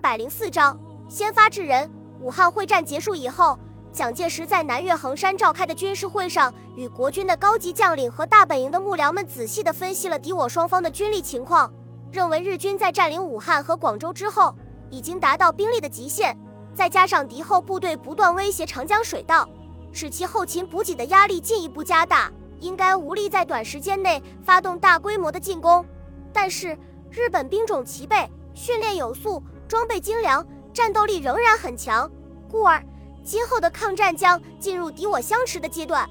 百零四章先发制人。武汉会战结束以后，蒋介石在南岳衡山召开的军事会上，与国军的高级将领和大本营的幕僚们仔细地分析了敌我双方的军力情况，认为日军在占领武汉和广州之后，已经达到兵力的极限，再加上敌后部队不断威胁长江水道，使其后勤补给的压力进一步加大，应该无力在短时间内发动大规模的进攻。但是日本兵种齐备，训练有素，装备精良。战斗力仍然很强，故而今后的抗战将进入敌我相持的阶段。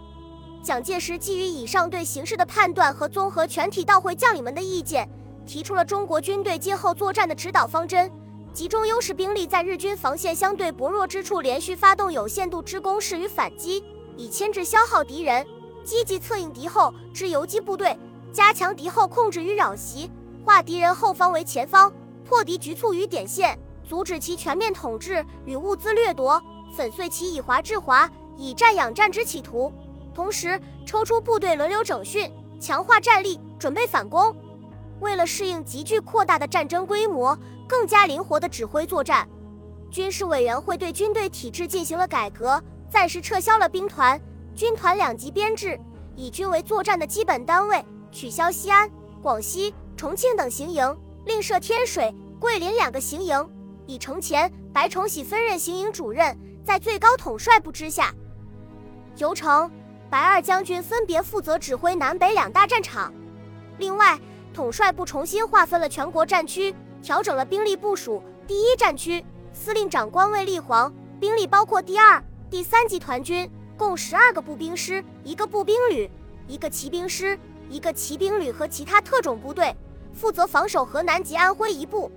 蒋介石基于以上对形势的判断和综合全体到会将领们的意见，提出了中国军队今后作战的指导方针：集中优势兵力，在日军防线相对薄弱之处，连续发动有限度之攻势与反击，以牵制消耗敌人；积极策应敌后之游击部队，加强敌后控制与扰袭，化敌人后方为前方，破敌局促于点线。阻止其全面统治与物资掠夺，粉碎其以华制华、以战养战之企图，同时抽出部队轮流整训，强化战力，准备反攻。为了适应急剧扩大的战争规模，更加灵活地指挥作战，军事委员会对军队体制进行了改革，暂时撤销了兵团、军团两级编制，以军为作战的基本单位，取消西安、广西、重庆等行营，另设天水、桂林两个行营。以程前、白崇禧分任行营主任，在最高统帅部之下。尤成、白二将军分别负责指挥南北两大战场。另外，统帅部重新划分了全国战区，调整了兵力部署。第一战区司令长官魏立煌，兵力包括第二、第三集团军，共十二个步兵师、一个步兵旅、一个骑兵师、一个骑兵旅和其他特种部队，负责防守河南及安徽一部。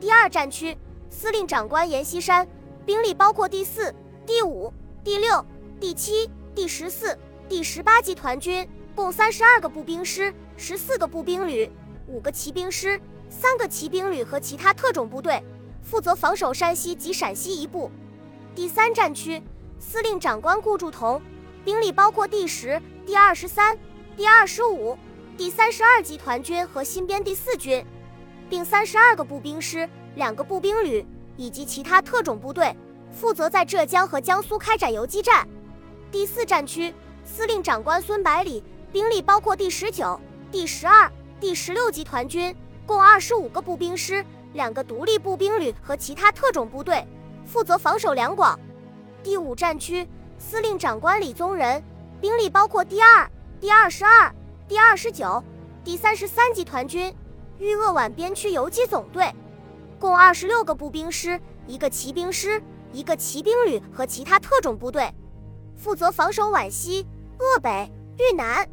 第二战区。司令长官阎锡山，兵力包括第四、第五、第六、第七、第十四、第十八集团军，共三十二个步兵师、十四个步兵旅、五个骑兵师、三个骑兵旅和其他特种部队，负责防守山西及陕西一部。第三战区，司令长官顾祝同，兵力包括第十、第二十三、第二十五、第三十二集团军和新编第四军，并三十二个步兵师。两个步兵旅以及其他特种部队负责在浙江和江苏开展游击战。第四战区司令长官孙百里，兵力包括第十九、第十二、第十六集团军，共二十五个步兵师、两个独立步兵旅和其他特种部队，负责防守两广。第五战区司令长官李宗仁，兵力包括第二、第二十二、第二十九、第三十三集团军，豫鄂皖边区游击总队。共二十六个步兵师，一个骑兵师，一个骑兵旅和其他特种部队，负责防守皖西、鄂北、豫南。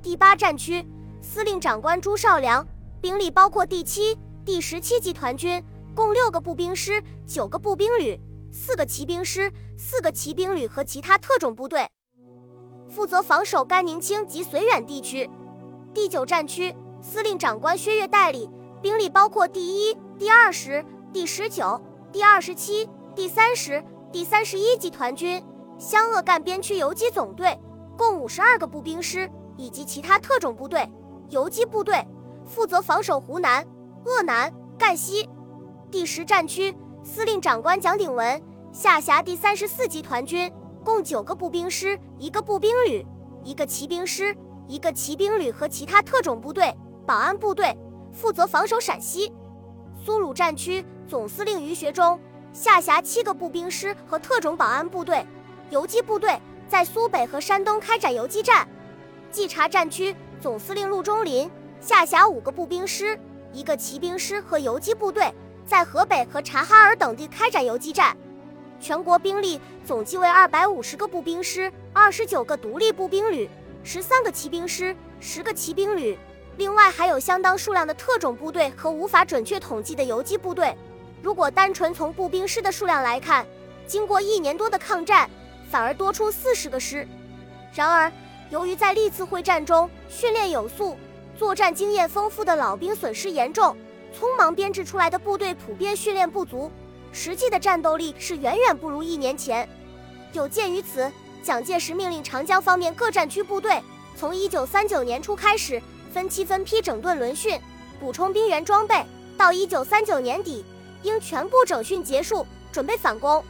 第八战区司令长官朱绍良，兵力包括第七、第十七集团军，共六个步兵师，九个步兵旅，四个骑兵师，四个骑兵旅和其他特种部队，负责防守甘宁清及绥远地区。第九战区司令长官薛岳代理，兵力包括第一。第二十、第十九、第二十七、第三十、第三十一集团军，湘鄂赣边区游击总队，共五十二个步兵师以及其他特种部队、游击部队，负责防守湖南、鄂南、赣西。第十战区司令长官蒋鼎文下辖第三十四集团军，共九个步兵师、一个步兵旅、一个骑兵师、一个骑兵旅和其他特种部队、保安部队，负责防守陕西。苏鲁战区总司令于学忠下辖七个步兵师和特种保安部队、游击部队，在苏北和山东开展游击战。冀察战区总司令陆中林下辖五个步兵师、一个骑兵师和游击部队，在河北和察哈尔等地开展游击战。全国兵力总计为二百五十个步兵师、二十九个独立步兵旅、十三个骑兵师、十个骑兵旅。另外还有相当数量的特种部队和无法准确统计的游击部队。如果单纯从步兵师的数量来看，经过一年多的抗战，反而多出四十个师。然而，由于在历次会战中训练有素、作战经验丰富的老兵损失严重，匆忙编制出来的部队普遍训练不足，实际的战斗力是远远不如一年前。有鉴于此，蒋介石命令长江方面各战区部队从一九三九年初开始。分期分批整顿轮训，补充兵员装备。到一九三九年底，应全部整训结束，准备反攻。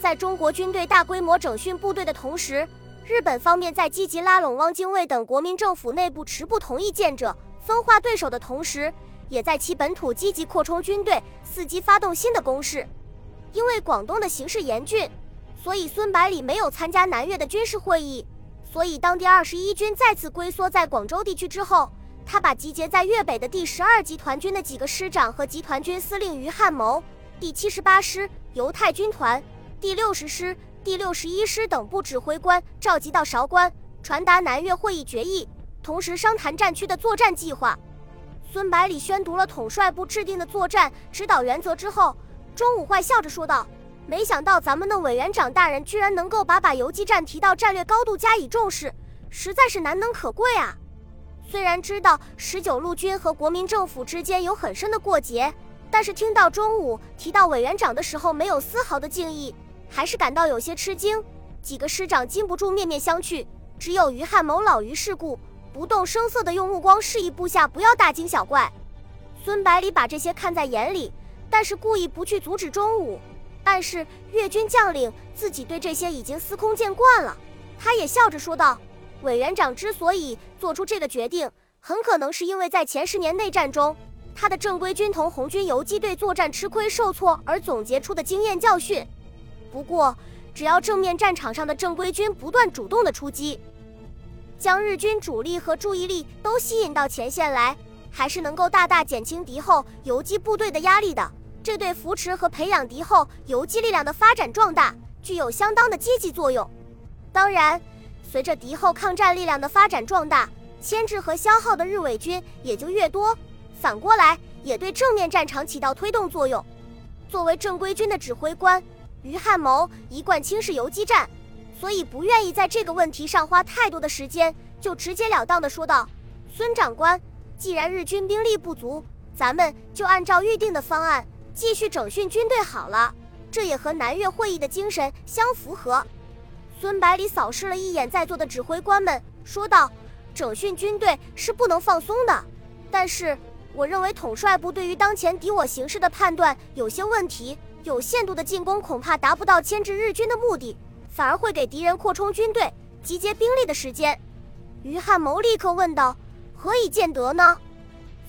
在中国军队大规模整训部队的同时，日本方面在积极拉拢汪精卫等国民政府内部持不同意见者，分化对手的同时，也在其本土积极扩充军队，伺机发动新的攻势。因为广东的形势严峻，所以孙百里没有参加南越的军事会议。所以，当第二十一军再次龟缩在广州地区之后，他把集结在粤北的第十二集团军的几个师长和集团军司令于汉谋、第七十八师犹太军团、第六十师、第六十一师等部指挥官召集到韶关，传达南越会议决议，同时商谈战区的作战计划。孙百里宣读了统帅部制定的作战指导原则之后，钟武坏笑着说道。没想到咱们的委员长大人居然能够把把游击战提到战略高度加以重视，实在是难能可贵啊！虽然知道十九路军和国民政府之间有很深的过节，但是听到中午提到委员长的时候没有丝毫的敬意，还是感到有些吃惊。几个师长禁不住面面相觑，只有于汉谋老于世故，不动声色地用目光示意部下不要大惊小怪。孙百里把这些看在眼里，但是故意不去阻止中午。但是越军将领自己对这些已经司空见惯了，他也笑着说道：“委员长之所以做出这个决定，很可能是因为在前十年内战中，他的正规军同红军游击队作战吃亏受挫而总结出的经验教训。不过，只要正面战场上的正规军不断主动的出击，将日军主力和注意力都吸引到前线来，还是能够大大减轻敌后游击部队的压力的。”这对扶持和培养敌后游击力量的发展壮大具有相当的积极作用。当然，随着敌后抗战力量的发展壮大，牵制和消耗的日伪军也就越多。反过来，也对正面战场起到推动作用。作为正规军的指挥官，于汉谋一贯轻视游击战，所以不愿意在这个问题上花太多的时间，就直截了当地说道：“孙长官，既然日军兵力不足，咱们就按照预定的方案。”继续整训军队好了，这也和南越会议的精神相符合。孙百里扫视了一眼在座的指挥官们，说道：“整训军队是不能放松的，但是我认为统帅部对于当前敌我形势的判断有些问题，有限度的进攻恐怕达不到牵制日军的目的，反而会给敌人扩充军队、集结兵力的时间。”于汉谋立刻问道：“何以见得呢？”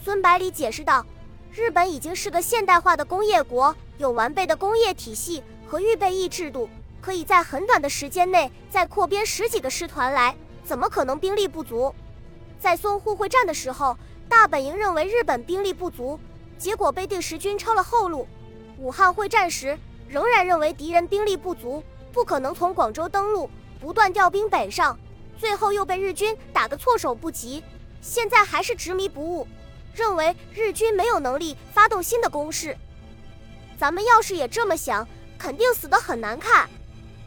孙百里解释道。日本已经是个现代化的工业国，有完备的工业体系和预备役制度，可以在很短的时间内再扩编十几个师团来，怎么可能兵力不足？在淞沪会战的时候，大本营认为日本兵力不足，结果被第十军抄了后路；武汉会战时，仍然认为敌人兵力不足，不可能从广州登陆，不断调兵北上，最后又被日军打个措手不及。现在还是执迷不悟。认为日军没有能力发动新的攻势，咱们要是也这么想，肯定死得很难看。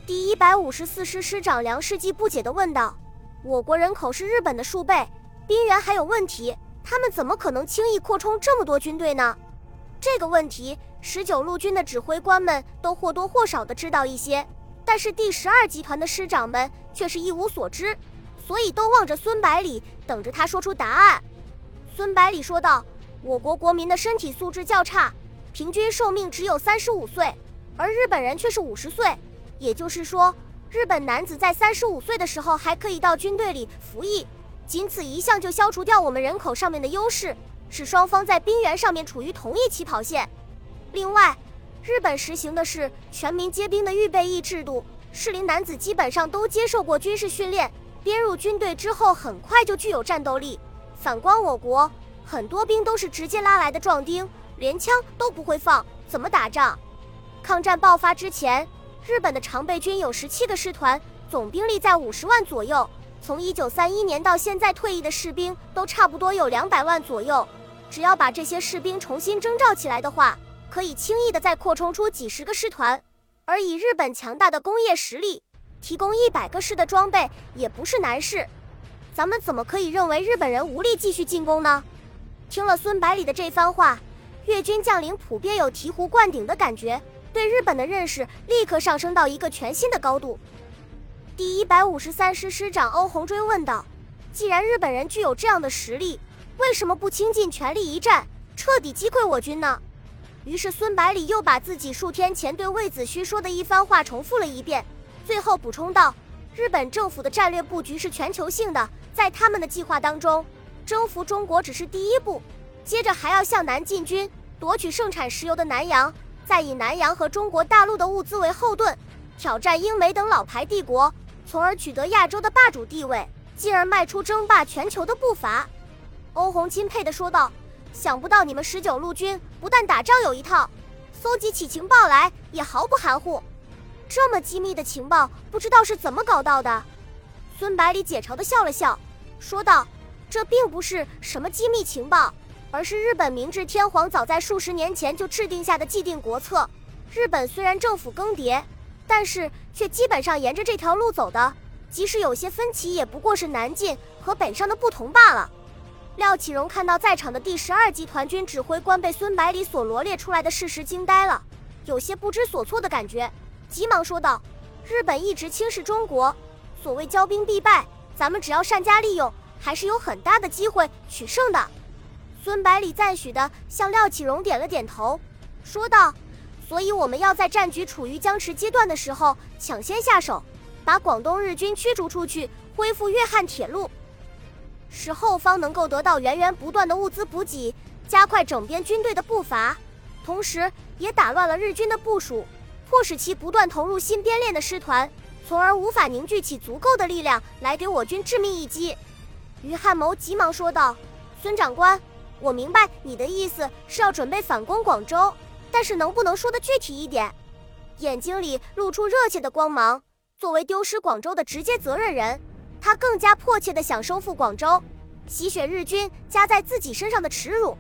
第一百五十四师师长梁世纪不解地问道：“我国人口是日本的数倍，兵源还有问题，他们怎么可能轻易扩充这么多军队呢？”这个问题，十九路军的指挥官们都或多或少的知道一些，但是第十二集团的师长们却是一无所知，所以都望着孙百里，等着他说出答案。孙百里说道：“我国国民的身体素质较差，平均寿命只有三十五岁，而日本人却是五十岁。也就是说，日本男子在三十五岁的时候还可以到军队里服役，仅此一项就消除掉我们人口上面的优势，使双方在兵源上面处于同一起跑线。另外，日本实行的是全民皆兵的预备役制度，适龄男子基本上都接受过军事训练，编入军队之后很快就具有战斗力。”反观我国，很多兵都是直接拉来的壮丁，连枪都不会放，怎么打仗？抗战爆发之前，日本的常备军有十七个师团，总兵力在五十万左右。从一九三一年到现在，退役的士兵都差不多有两百万左右。只要把这些士兵重新征召起来的话，可以轻易的再扩充出几十个师团。而以日本强大的工业实力，提供一百个师的装备也不是难事。咱们怎么可以认为日本人无力继续进攻呢？听了孙百里的这番话，越军将领普遍有醍醐灌顶的感觉，对日本的认识立刻上升到一个全新的高度。第一百五十三师师长欧鸿追问道：“既然日本人具有这样的实力，为什么不倾尽全力一战，彻底击溃我军呢？”于是孙百里又把自己数天前对魏子虚说的一番话重复了一遍，最后补充道：“日本政府的战略布局是全球性的，在他们的计划当中，征服中国只是第一步，接着还要向南进军，夺取盛产石油的南洋，再以南洋和中国大陆的物资为后盾，挑战英美等老牌帝国，从而取得亚洲的霸主地位，进而迈出争霸全球的步伐。”欧红钦佩地说道。想不到你们十九路军不但打仗有一套，搜集起情报来也毫不含糊。这么机密的情报，不知道是怎么搞到的？孙百里解嘲地笑了笑，说道：“这并不是什么机密情报，而是日本明治天皇早在数十年前就制定下的既定国策。日本虽然政府更迭，但是却基本上沿着这条路走的，即使有些分歧，也不过是南进和北上的不同罢了。”廖启荣看到在场的第十二集团军指挥官被孙百里所罗列出来的事实惊呆了，有些不知所措的感觉，急忙说道：“日本一直轻视中国，所谓骄兵必败，咱们只要善加利用，还是有很大的机会取胜的。”孙百里赞许地向廖启荣点了点头，说道：“所以我们要在战局处于僵持阶段的时候抢先下手，把广东日军驱逐出去，恢复粤汉铁路。”使后方能够得到源源不断的物资补给，加快整编军队的步伐，同时也打乱了日军的部署，迫使其不断投入新编练的师团，从而无法凝聚起足够的力量来给我军致命一击。于汉谋急忙说道：“孙长官，我明白你的意思是要准备反攻广州，但是能不能说的具体一点？”眼睛里露出热切的光芒。作为丢失广州的直接责任人。他更加迫切地想收复广州，洗雪日军加在自己身上的耻辱。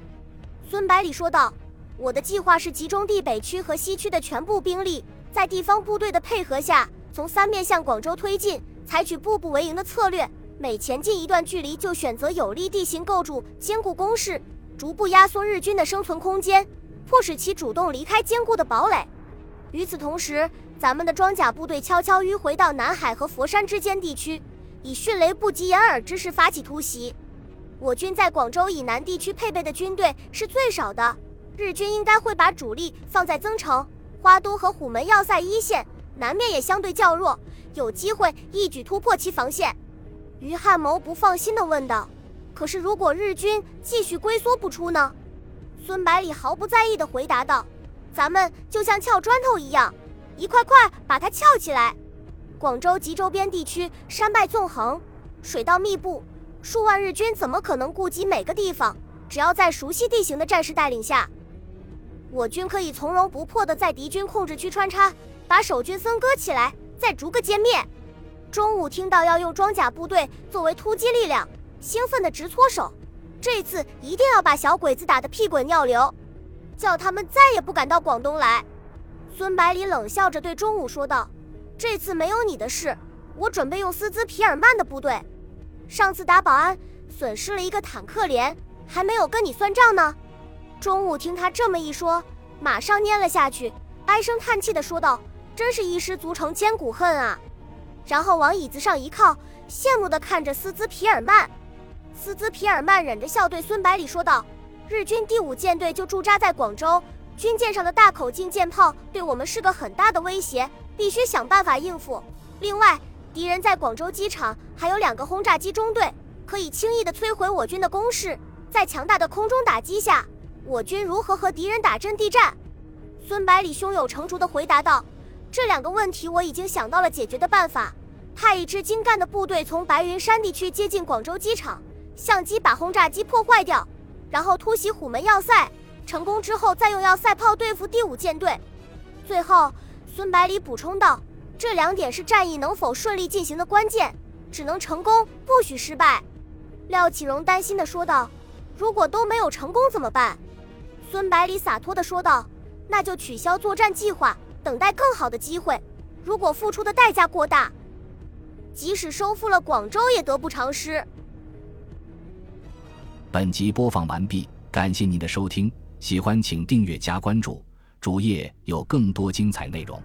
孙百里说道：“我的计划是集中地北区和西区的全部兵力，在地方部队的配合下，从三面向广州推进，采取步步为营的策略。每前进一段距离，就选择有利地形构筑，坚固工事，逐步压缩日军的生存空间，迫使其主动离开坚固的堡垒。与此同时，咱们的装甲部队悄悄迂回到南海和佛山之间地区。”以迅雷不及掩耳之势发起突袭。我军在广州以南地区配备的军队是最少的，日军应该会把主力放在增城、花都和虎门要塞一线，南面也相对较弱，有机会一举突破其防线。于汉谋不放心地问道：“可是如果日军继续龟缩不出呢？”孙百里毫不在意地回答道：“咱们就像撬砖头一样，一块块把它撬起来。”广州及周边地区山脉纵横，水道密布，数万日军怎么可能顾及每个地方？只要在熟悉地形的战士带领下，我军可以从容不迫地在敌军控制区穿插，把守军分割起来，再逐个歼灭。中午听到要用装甲部队作为突击力量，兴奋得直搓手。这次一定要把小鬼子打得屁滚尿流，叫他们再也不敢到广东来。孙百里冷笑着对中午说道。这次没有你的事，我准备用斯兹皮尔曼的部队。上次打保安损失了一个坦克连，还没有跟你算账呢。中午听他这么一说，马上蔫了下去，唉声叹气地说道：“真是一失足成千古恨啊！”然后往椅子上一靠，羡慕地看着斯兹皮尔曼。斯兹皮尔曼忍着笑对孙百里说道：“日军第五舰队就驻扎在广州，军舰上的大口径舰炮对我们是个很大的威胁。”必须想办法应付。另外，敌人在广州机场还有两个轰炸机中队，可以轻易地摧毁我军的攻势。在强大的空中打击下，我军如何和敌人打阵地战？孙百里胸有成竹地回答道：“这两个问题我已经想到了解决的办法。派一支精干的部队从白云山地区接近广州机场，相机把轰炸机破坏掉，然后突袭虎门要塞。成功之后，再用要塞炮对付第五舰队。最后。”孙百里补充道：“这两点是战役能否顺利进行的关键，只能成功，不许失败。”廖启荣担心地说道：“如果都没有成功怎么办？”孙百里洒脱地说道：“那就取消作战计划，等待更好的机会。如果付出的代价过大，即使收复了广州也得不偿失。”本集播放完毕，感谢您的收听，喜欢请订阅加关注。主页有更多精彩内容。